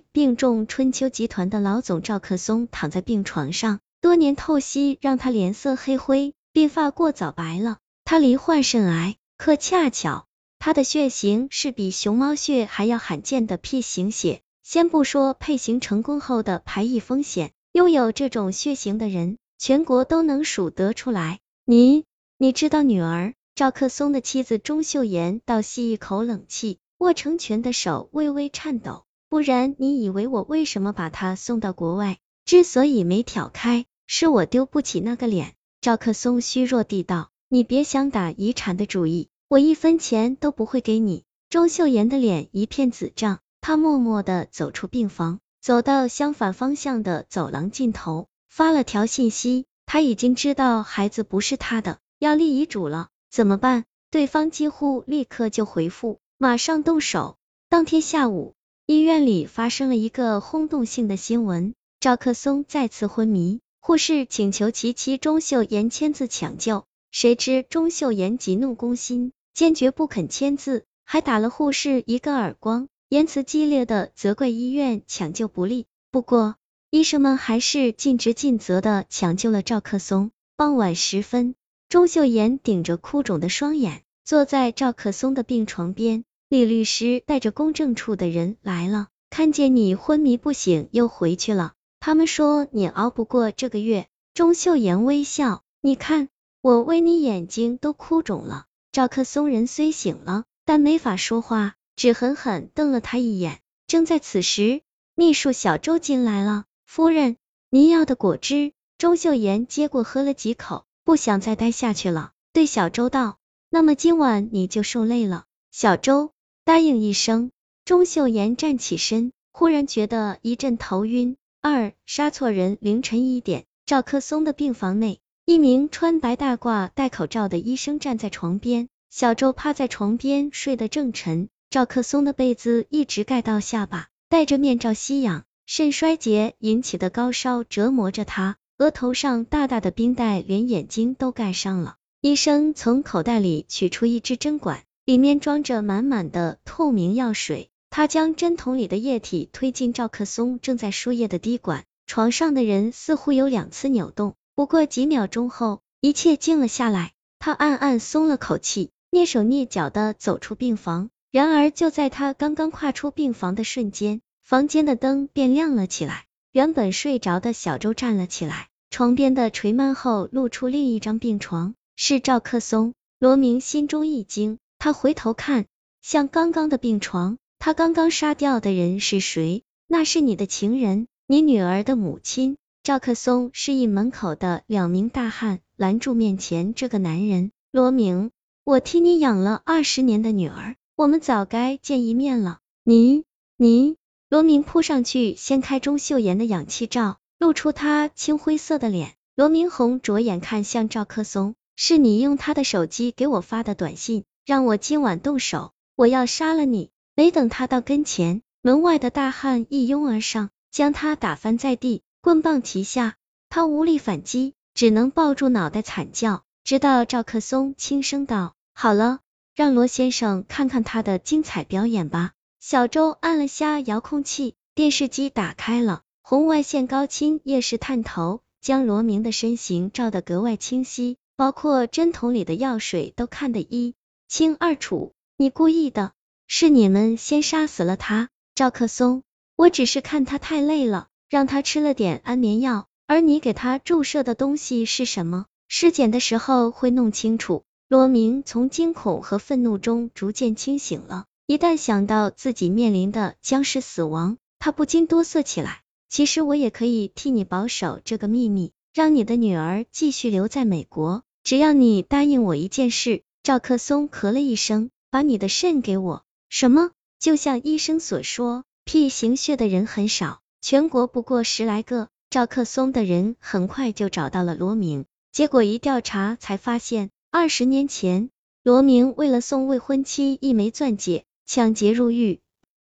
病重春秋集团的老总赵克松躺在病床上，多年透析让他脸色黑灰，鬓发过早白了。他罹患肾癌，可恰巧他的血型是比熊猫血还要罕见的 P 型血。先不说配型成功后的排异风险，拥有这种血型的人，全国都能数得出来。你，你知道女儿赵克松的妻子钟秀妍倒吸一口冷气，握成拳的手微微颤抖。不然你以为我为什么把他送到国外？之所以没挑开，是我丢不起那个脸。赵克松虚弱地道：“你别想打遗产的主意，我一分钱都不会给你。”钟秀妍的脸一片紫胀。他默默的走出病房，走到相反方向的走廊尽头，发了条信息。他已经知道孩子不是他的，要立遗嘱了，怎么办？对方几乎立刻就回复，马上动手。当天下午，医院里发生了一个轰动性的新闻：赵克松再次昏迷，护士请求其妻钟秀妍签字抢救，谁知钟秀妍急怒攻心，坚决不肯签字，还打了护士一个耳光。言辞激烈的责怪医院抢救不力，不过医生们还是尽职尽责的抢救了赵克松。傍晚时分，钟秀妍顶着哭肿的双眼，坐在赵克松的病床边。李律师带着公证处的人来了，看见你昏迷不醒又回去了，他们说你熬不过这个月。钟秀妍微笑，你看我为你眼睛都哭肿了。赵克松人虽醒了，但没法说话。只狠狠瞪了他一眼。正在此时，秘书小周进来了。夫人，您要的果汁。钟秀妍接过喝了几口，不想再待下去了，对小周道：“那么今晚你就受累了。”小周答应一声。钟秀妍站起身，忽然觉得一阵头晕。二杀错人。凌晨一点，赵克松的病房内，一名穿白大褂、戴口罩的医生站在床边。小周趴在床边睡得正沉。赵克松的被子一直盖到下巴，戴着面罩吸氧，肾衰竭引起的高烧折磨着他，额头上大大的冰袋连眼睛都盖上了。医生从口袋里取出一支针管，里面装着满满的透明药水，他将针筒里的液体推进赵克松正在输液的滴管。床上的人似乎有两次扭动，不过几秒钟后，一切静了下来，他暗暗松了口气，蹑手蹑脚的走出病房。然而，就在他刚刚跨出病房的瞬间，房间的灯便亮了起来。原本睡着的小周站了起来，床边的垂幔后露出另一张病床，是赵克松。罗明心中一惊，他回头看向刚刚的病床，他刚刚杀掉的人是谁？那是你的情人，你女儿的母亲。赵克松示意门口的两名大汉拦住面前这个男人。罗明，我替你养了二十年的女儿。我们早该见一面了。你，你，罗明扑上去掀开钟秀妍的氧气罩，露出她青灰色的脸。罗明红着眼看向赵克松，是你用他的手机给我发的短信，让我今晚动手，我要杀了你。没等他到跟前，门外的大汉一拥而上，将他打翻在地，棍棒齐下，他无力反击，只能抱住脑袋惨叫，直到赵克松轻声道：“好了。”让罗先生看看他的精彩表演吧。小周按了下遥控器，电视机打开了，红外线高清夜视探头将罗明的身形照得格外清晰，包括针筒里的药水都看得一清二楚。你故意的，是你们先杀死了他，赵克松。我只是看他太累了，让他吃了点安眠药。而你给他注射的东西是什么？尸检的时候会弄清楚。罗明从惊恐和愤怒中逐渐清醒了，一旦想到自己面临的将是死亡，他不禁哆嗦起来。其实我也可以替你保守这个秘密，让你的女儿继续留在美国，只要你答应我一件事。赵克松咳了一声，把你的肾给我。什么？就像医生所说，P 型血的人很少，全国不过十来个。赵克松的人很快就找到了罗明，结果一调查才发现。二十年前，罗明为了送未婚妻一枚钻戒，抢劫入狱，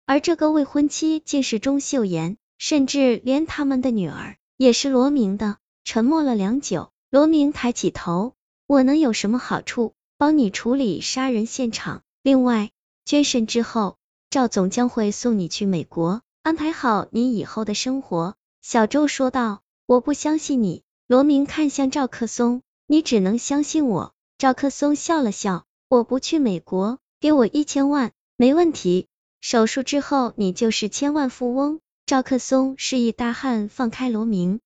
而这个未婚妻竟是钟秀妍，甚至连他们的女儿也是罗明的。沉默了良久，罗明抬起头：“我能有什么好处？帮你处理杀人现场，另外，捐肾之后，赵总将会送你去美国。”安排好你以后的生活。小周说道。我不相信你。罗明看向赵克松，你只能相信我。赵克松笑了笑，我不去美国，给我一千万，没问题。手术之后，你就是千万富翁。赵克松示意大汉放开罗明。